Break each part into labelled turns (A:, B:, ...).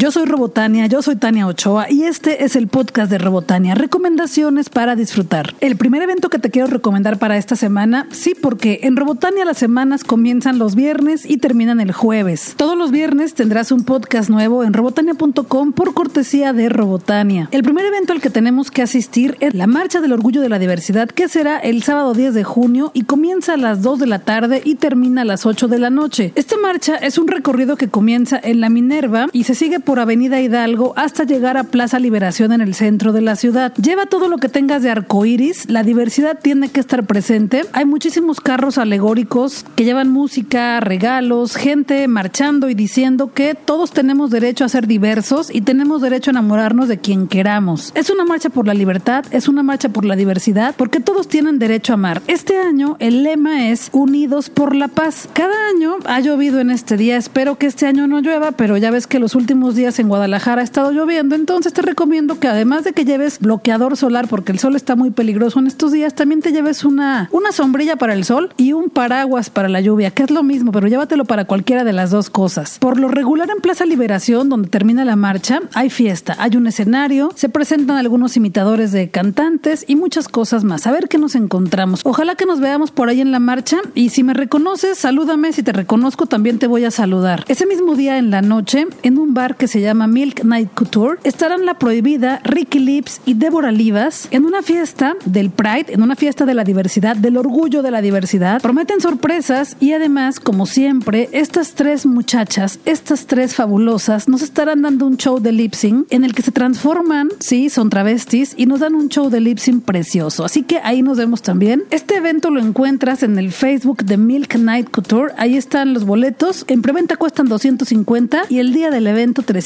A: Yo soy Robotania, yo soy Tania Ochoa y este es el podcast de Robotania, recomendaciones para disfrutar. El primer evento que te quiero recomendar para esta semana, sí, porque en Robotania las semanas comienzan los viernes y terminan el jueves. Todos los viernes tendrás un podcast nuevo en robotania.com por cortesía de Robotania. El primer evento al que tenemos que asistir es la Marcha del Orgullo de la Diversidad, que será el sábado 10 de junio y comienza a las 2 de la tarde y termina a las 8 de la noche. Esta marcha es un recorrido que comienza en la Minerva y se sigue por Avenida Hidalgo hasta llegar a Plaza Liberación en el centro de la ciudad. Lleva todo lo que tengas de arcoíris, la diversidad tiene que estar presente. Hay muchísimos carros alegóricos que llevan música, regalos, gente marchando y diciendo que todos tenemos derecho a ser diversos y tenemos derecho a enamorarnos de quien queramos. Es una marcha por la libertad, es una marcha por la diversidad, porque todos tienen derecho a amar. Este año el lema es Unidos por la Paz. Cada año ha llovido en este día, espero que este año no llueva, pero ya ves que los últimos días en Guadalajara ha estado lloviendo, entonces te recomiendo que además de que lleves bloqueador solar porque el sol está muy peligroso en estos días, también te lleves una, una sombrilla para el sol y un paraguas para la lluvia, que es lo mismo, pero llévatelo para cualquiera de las dos cosas. Por lo regular en Plaza Liberación, donde termina la marcha, hay fiesta, hay un escenario, se presentan algunos imitadores de cantantes y muchas cosas más. A ver qué nos encontramos. Ojalá que nos veamos por ahí en la marcha y si me reconoces, salúdame, si te reconozco también te voy a saludar. Ese mismo día en la noche, en un bar que se llama Milk Night Couture, estarán La Prohibida, Ricky Lips y Débora Livas en una fiesta del Pride, en una fiesta de la diversidad, del orgullo de la diversidad. Prometen sorpresas y además, como siempre, estas tres muchachas, estas tres fabulosas, nos estarán dando un show de lip sync en el que se transforman, sí, son travestis y nos dan un show de lip sync precioso. Así que ahí nos vemos también. Este evento lo encuentras en el Facebook de Milk Night Couture. Ahí están los boletos. En preventa cuestan 250 y el día del evento 300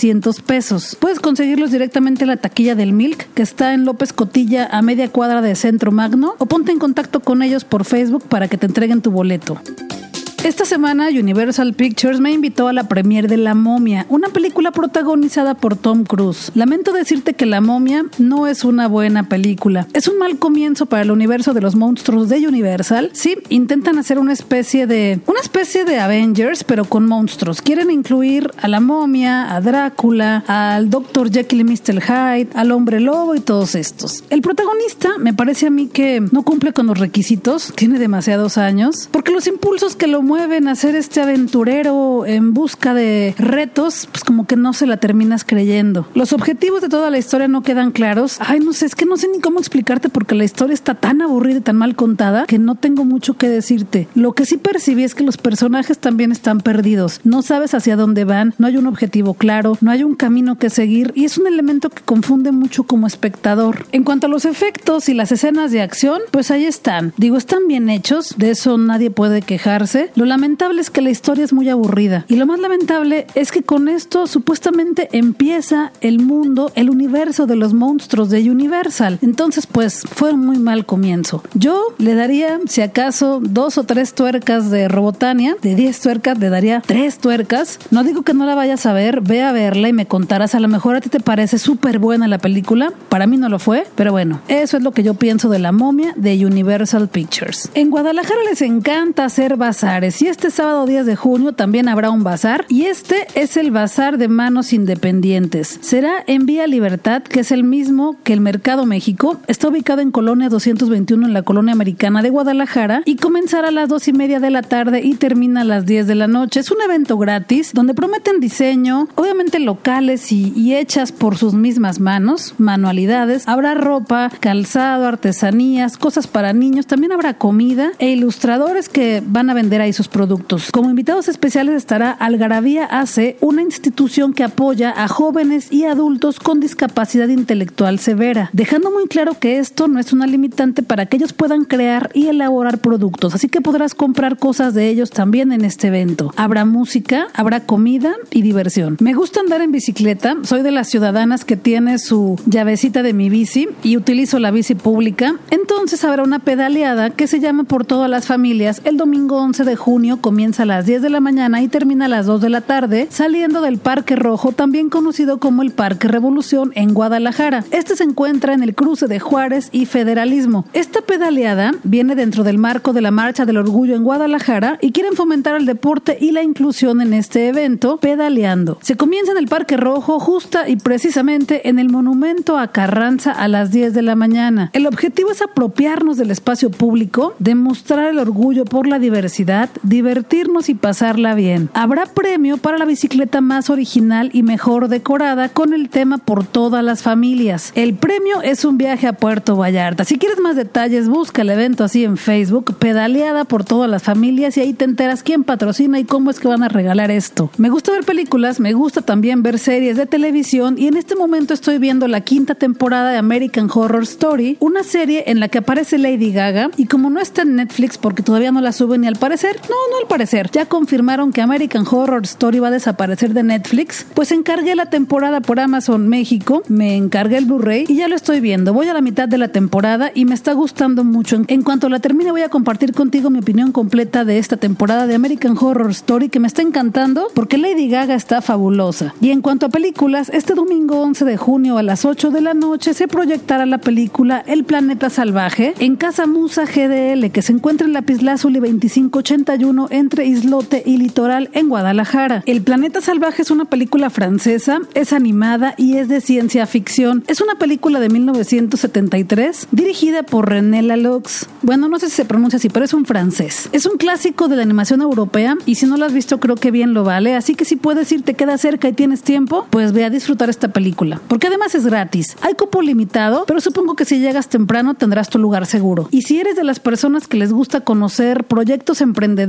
A: pesos. Puedes conseguirlos directamente en la taquilla del Milk, que está en López Cotilla a media cuadra de Centro Magno, o ponte en contacto con ellos por Facebook para que te entreguen tu boleto. Esta semana Universal Pictures me invitó a la premiere de La Momia, una película protagonizada por Tom Cruise. Lamento decirte que La Momia no es una buena película. Es un mal comienzo para el universo de los monstruos de Universal. Sí, intentan hacer una especie de una especie de Avengers, pero con monstruos. Quieren incluir a La Momia, a Drácula, al Dr. Jekyll y Mr. Hyde, al Hombre Lobo y todos estos. El protagonista me parece a mí que no cumple con los requisitos, tiene demasiados años, porque los impulsos que lo mueven a hacer este aventurero en busca de retos, pues como que no se la terminas creyendo. Los objetivos de toda la historia no quedan claros. Ay, no sé, es que no sé ni cómo explicarte porque la historia está tan aburrida y tan mal contada que no tengo mucho que decirte. Lo que sí percibí es que los personajes también están perdidos. No sabes hacia dónde van, no hay un objetivo claro, no hay un camino que seguir y es un elemento que confunde mucho como espectador. En cuanto a los efectos y las escenas de acción, pues ahí están. Digo, están bien hechos, de eso nadie puede quejarse. Lo lamentable es que la historia es muy aburrida. Y lo más lamentable es que con esto supuestamente empieza el mundo, el universo de los monstruos de Universal. Entonces, pues fue un muy mal comienzo. Yo le daría, si acaso, dos o tres tuercas de Robotania. De diez tuercas le daría tres tuercas. No digo que no la vayas a ver, ve a verla y me contarás. A lo mejor a ti te parece súper buena la película. Para mí no lo fue, pero bueno, eso es lo que yo pienso de la momia de Universal Pictures. En Guadalajara les encanta hacer bazares y este sábado 10 de junio también habrá un bazar y este es el bazar de manos independientes. Será en Vía Libertad, que es el mismo que el Mercado México. Está ubicado en Colonia 221 en la Colonia Americana de Guadalajara y comenzará a las dos y media de la tarde y termina a las 10 de la noche. Es un evento gratis donde prometen diseño, obviamente locales y, y hechas por sus mismas manos, manualidades. Habrá ropa, calzado, artesanías, cosas para niños. También habrá comida e ilustradores que van a vender ahí sus productos. Como invitados especiales estará Algarabía AC, una institución que apoya a jóvenes y adultos con discapacidad intelectual severa, dejando muy claro que esto no es una limitante para que ellos puedan crear y elaborar productos, así que podrás comprar cosas de ellos también en este evento. Habrá música, habrá comida y diversión. Me gusta andar en bicicleta, soy de las ciudadanas que tiene su llavecita de mi bici y utilizo la bici pública, entonces habrá una pedaleada que se llama por todas las familias el domingo 11 de junio comienza a las 10 de la mañana y termina a las 2 de la tarde, saliendo del Parque Rojo, también conocido como el Parque Revolución en Guadalajara. Este se encuentra en el cruce de Juárez y Federalismo. Esta pedaleada viene dentro del marco de la Marcha del Orgullo en Guadalajara y quieren fomentar el deporte y la inclusión en este evento pedaleando. Se comienza en el Parque Rojo justa y precisamente en el monumento a Carranza a las 10 de la mañana. El objetivo es apropiarnos del espacio público, demostrar el orgullo por la diversidad, divertirnos y pasarla bien. Habrá premio para la bicicleta más original y mejor decorada con el tema por todas las familias. El premio es un viaje a Puerto Vallarta. Si quieres más detalles, busca el evento así en Facebook, pedaleada por todas las familias y ahí te enteras quién patrocina y cómo es que van a regalar esto. Me gusta ver películas, me gusta también ver series de televisión y en este momento estoy viendo la quinta temporada de American Horror Story, una serie en la que aparece Lady Gaga y como no está en Netflix porque todavía no la suben ni al parecer, no, no al parecer. Ya confirmaron que American Horror Story va a desaparecer de Netflix. Pues encargué la temporada por Amazon México, me encargué el Blu-ray y ya lo estoy viendo. Voy a la mitad de la temporada y me está gustando mucho. En cuanto la termine voy a compartir contigo mi opinión completa de esta temporada de American Horror Story que me está encantando porque Lady Gaga está fabulosa. Y en cuanto a películas, este domingo 11 de junio a las 8 de la noche se proyectará la película El Planeta Salvaje en Casa Musa GDL que se encuentra en Lapislázuli 2580 1971 entre Islote y Litoral en Guadalajara. El Planeta Salvaje es una película francesa, es animada y es de ciencia ficción. Es una película de 1973 dirigida por René Laloux. Bueno, no sé si se pronuncia así, pero es un francés. Es un clásico de la animación europea y si no lo has visto creo que bien lo vale, así que si puedes ir, te queda cerca y tienes tiempo, pues ve a disfrutar esta película, porque además es gratis. Hay cupo limitado, pero supongo que si llegas temprano tendrás tu lugar seguro. Y si eres de las personas que les gusta conocer proyectos emprendedores,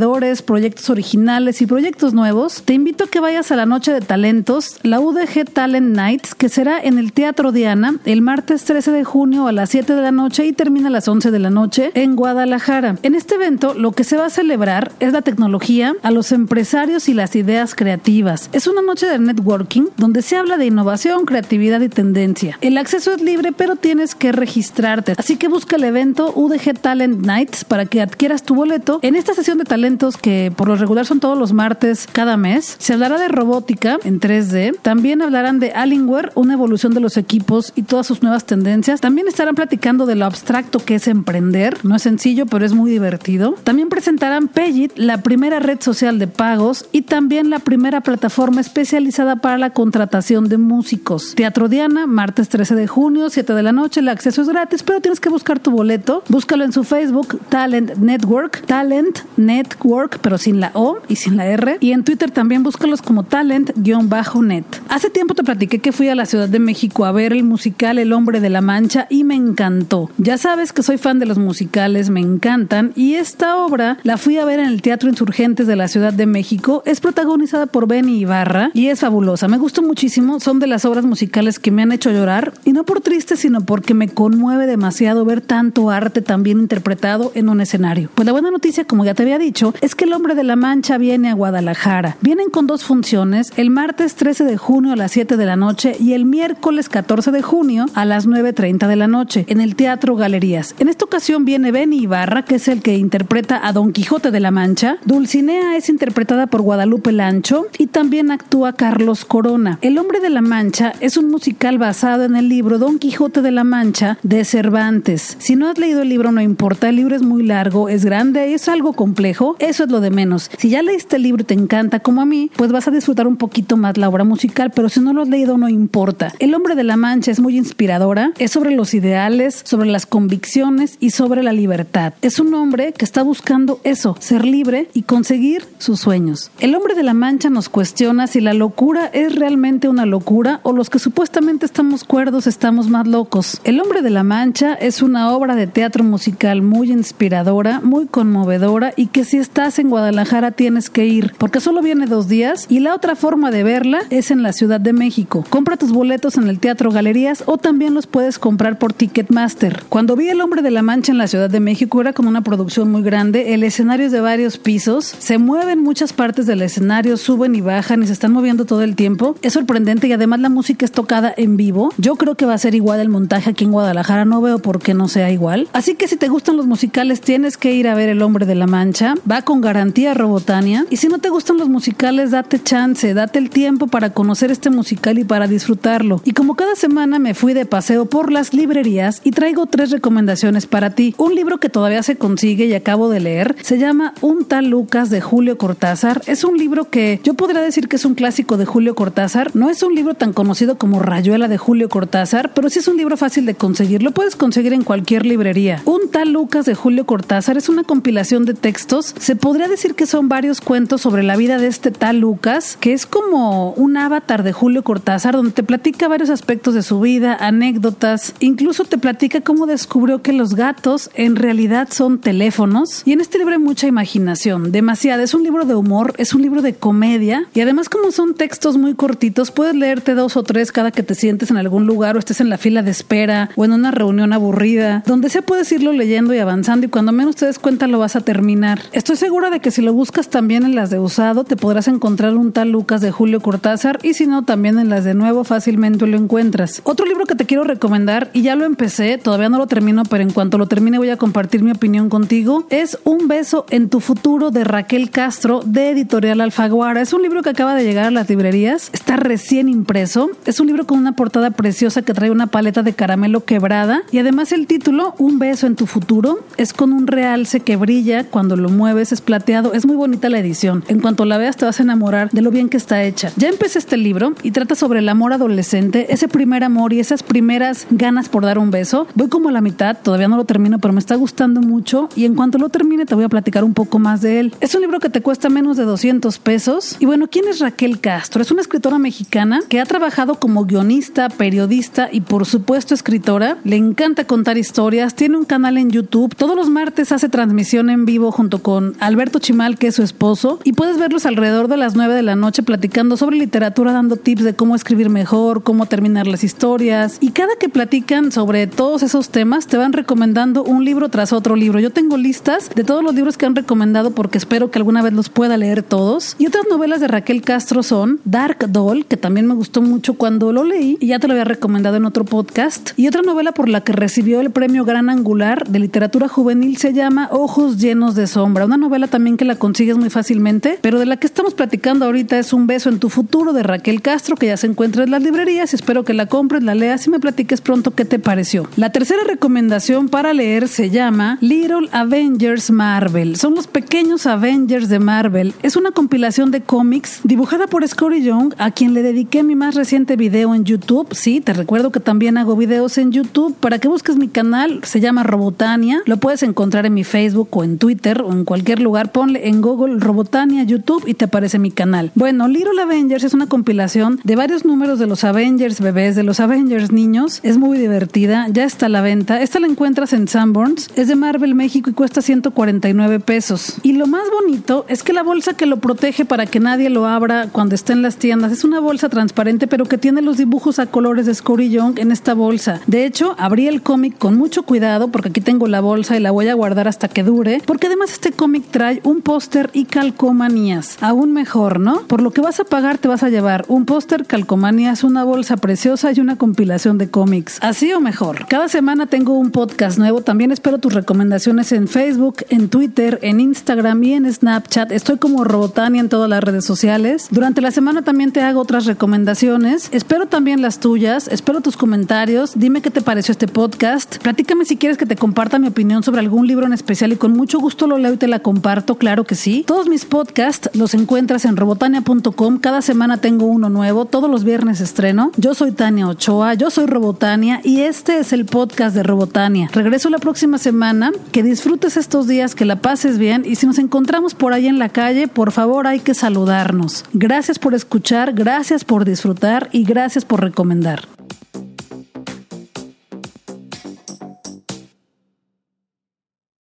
A: proyectos originales y proyectos nuevos, te invito a que vayas a la noche de talentos, la UDG Talent Nights, que será en el Teatro Diana el martes 13 de junio a las 7 de la noche y termina a las 11 de la noche en Guadalajara. En este evento lo que se va a celebrar es la tecnología a los empresarios y las ideas creativas. Es una noche de networking donde se habla de innovación, creatividad y tendencia. El acceso es libre, pero tienes que registrarte. Así que busca el evento UDG Talent Nights para que adquieras tu boleto. En esta sesión de talentos que por lo regular son todos los martes cada mes, se hablará de robótica en 3D. También hablarán de Alienware, una evolución de los equipos y todas sus nuevas tendencias. También estarán platicando de lo abstracto que es emprender. No es sencillo, pero es muy divertido. También presentarán Payit, la primera red social de pagos y también la primera plataforma especializada para la contratación de músicos. Teatro Diana, martes 13 de junio, 7 de la noche. El acceso es gratis, pero tienes que buscar tu boleto. Búscalo en su Facebook, Talent Network, Talent Network, pero sin la O y sin la R. Y en Twitter también búscalos como Talent-Net. Hace tiempo te platiqué que fui a la Ciudad de México a ver el musical El Hombre de la Mancha y me encantó. Ya sabes que soy fan de los musicales, me encantan. Y esta obra la fui a ver en el Teatro Insurgentes de la Ciudad de México. Es protagonizada por Benny Ibarra y es fabulosa. Me gustó muchísimo. Son de las obras musicales que me han hecho llorar. Y no por triste, sino porque me conmueve demasiado ver tanto arte tan bien interpretado en un escenario. Pues la buena noticia, como ya te había dicho, es que El Hombre de la Mancha viene a Guadalajara. Vienen con dos funciones, el martes 13 de junio a las 7 de la noche y el miércoles 14 de junio a las 9.30 de la noche en el Teatro Galerías. En esta ocasión viene Benny Ibarra, que es el que interpreta a Don Quijote de la Mancha. Dulcinea es interpretada por Guadalupe Lancho y también actúa Carlos Corona. El Hombre de la Mancha es un musical basado en el libro Don Quijote de la Mancha de Cervantes. Si no has leído el libro, no importa, el libro es muy largo, es grande, es algo complejo, eso es lo de menos. Si ya leíste el libro y te encanta como a mí, pues vas a disfrutar un poquito más la obra musical, pero si no lo has leído, no importa. El Hombre de la Mancha es muy inspiradora, es sobre los ideales, sobre las convicciones y sobre la libertad. Es un hombre que está buscando eso, ser libre y conseguir sus sueños. El Hombre de la Mancha nos cuestiona si la locura es realmente una locura o los que supuestamente estamos cuerdos estamos más locos. El Hombre de la Mancha es una obra de teatro musical muy inspiradora, muy conmovedora y que si estás en Guadalajara tienes que ir, porque solo viene dos días y la otra forma de verla es en la Ciudad de México. Compra tus boletos en el Teatro Galerías o también los puedes comprar por Ticketmaster. Cuando vi El Hombre de la Mancha en la Ciudad de México era como una producción muy grande, el escenario es de varios pisos, se mueven muchas partes del escenario, suben y bajan y se están moviendo todo el tiempo. Es sorprendente y además la música es tocada en vivo. Yo creo que va a ser igual el montaje aquí en Guadalajara, no veo por qué no sea igual. Así que si te gustan los musicales tienes que ir a ver El Hombre de la Mancha. Va con garantía Robotania. Y si no te gustan los musicales, date chance, date el tiempo para conocer este musical y para disfrutarlo. Y como cada semana me fui de paseo por las librerías y traigo tres recomendaciones para ti. Un libro que todavía se consigue y acabo de leer se llama Un tal Lucas de Julio Cortázar. Es un libro que yo podría decir que es un clásico de Julio Cortázar. No es un libro tan conocido como Rayuela de Julio Cortázar, pero sí es un libro fácil de conseguir. Lo puedes conseguir en cualquier librería. Un tal Lucas de Julio Cortázar es una compilación de textos. Se podría decir que son varios cuentos sobre la vida de este tal Lucas, que es como un avatar de Julio Cortázar, donde te platica varios aspectos de su vida, anécdotas, incluso te platica cómo descubrió que los gatos en realidad son teléfonos. Y en este libro hay mucha imaginación, demasiada. Es un libro de humor, es un libro de comedia y además como son textos muy cortitos, puedes leerte dos o tres cada que te sientes en algún lugar o estés en la fila de espera o en una reunión aburrida. Donde sea puedes irlo leyendo y avanzando y cuando menos te des lo vas a terminar. Estoy segura de que si lo buscas también en las de usado te podrás encontrar un tal Lucas de Julio Cortázar y si no también en las de nuevo fácilmente lo encuentras. Otro libro que te quiero recomendar y ya lo empecé, todavía no lo termino, pero en cuanto lo termine voy a compartir mi opinión contigo, es Un beso en tu futuro de Raquel Castro de Editorial Alfaguara. Es un libro que acaba de llegar a las librerías, está recién impreso, es un libro con una portada preciosa que trae una paleta de caramelo quebrada y además el título, Un beso en tu futuro, es con un realce que brilla cuando lo mueves, es plateado, es muy bonita la edición. En cuanto la veas te vas a enamorar de lo bien que está hecha. Ya empecé este libro y trata sobre el amor adolescente, ese primer amor y esas primeras ganas por dar un beso. Voy como a la mitad, todavía no lo termino, pero me está gustando mucho y en cuanto lo termine te voy a platicar un poco más de él. Es un libro que te cuesta menos de 200 pesos. Y bueno, ¿quién es Raquel Castro? Es una escritora mexicana que ha trabajado como guionista, periodista y por supuesto escritora. Le encanta contar historias, tiene un canal en YouTube. Todos los martes hace transmisión en vivo junto con Alberto Chimal, que es su esposo, y puedes verlos alrededor de las 9 de la noche platicando sobre literatura, dando tips de cómo escribir mejor, cómo terminar las historias. Y cada que platican sobre todos esos temas, te van recomendando un libro tras otro libro. Yo tengo listas de todos los libros que han recomendado porque espero que alguna vez los pueda leer todos. Y otras novelas de Raquel Castro son Dark Doll, que también me gustó mucho cuando lo leí y ya te lo había recomendado en otro podcast. Y otra novela por la que recibió el premio Gran Angular de literatura juvenil se llama Ojos llenos de sombra. Una novela también que la consigues muy fácilmente, pero de la que estamos platicando ahorita es Un beso en tu futuro de Raquel Castro, que ya se encuentra en las librerías. Espero que la compres, la leas y me platiques pronto qué te pareció. La tercera recomendación para leer se llama Little Avengers Marvel. Son los pequeños Avengers de Marvel. Es una compilación de cómics dibujada por Scotty Young, a quien le dediqué mi más reciente video en YouTube. Sí, te recuerdo que también hago videos en YouTube. Para que busques mi canal, se llama Robotania. Lo puedes encontrar en mi Facebook o en Twitter o en cualquier lugar. Ponle en Google Robotania YouTube y te aparece mi canal. Bueno, Little Avengers es una compilación de varios números de los Avengers bebés, de los Avengers niños. Es muy divertida, ya está a la venta. Esta la encuentras en Sanborns. Es de Marvel México y cuesta 149 pesos. Y lo más bonito es que la bolsa que lo protege para que nadie lo abra cuando esté en las tiendas es una bolsa transparente, pero que tiene los dibujos a colores de Scotty Young en esta bolsa. De hecho, abrí el cómic con mucho cuidado porque aquí tengo la bolsa y la voy a guardar hasta que dure, porque además este cómic trae un póster y calcomanías. Aún mejor, ¿no? Por lo que vas a pagar te vas a llevar un póster, calcomanías, una bolsa preciosa y una compilación de cómics. Así o mejor. Cada semana tengo un podcast nuevo. También espero tus recomendaciones en Facebook, en Twitter, en Instagram y en Snapchat. Estoy como Robotania en todas las redes sociales. Durante la semana también te hago otras recomendaciones. Espero también las tuyas. Espero tus comentarios. Dime qué te pareció este podcast. Platícame si quieres que te comparta mi opinión sobre algún libro en especial y con mucho gusto lo leo y te comparto. Claro que sí. Todos mis podcasts los encuentras en robotania.com. Cada semana tengo uno nuevo. Todos los viernes estreno. Yo soy Tania Ochoa. Yo soy Robotania y este es el podcast de Robotania. Regreso la próxima semana. Que disfrutes estos días, que la pases bien y si nos encontramos por ahí en la calle, por favor hay que saludarnos. Gracias por escuchar, gracias por disfrutar y gracias por recomendar.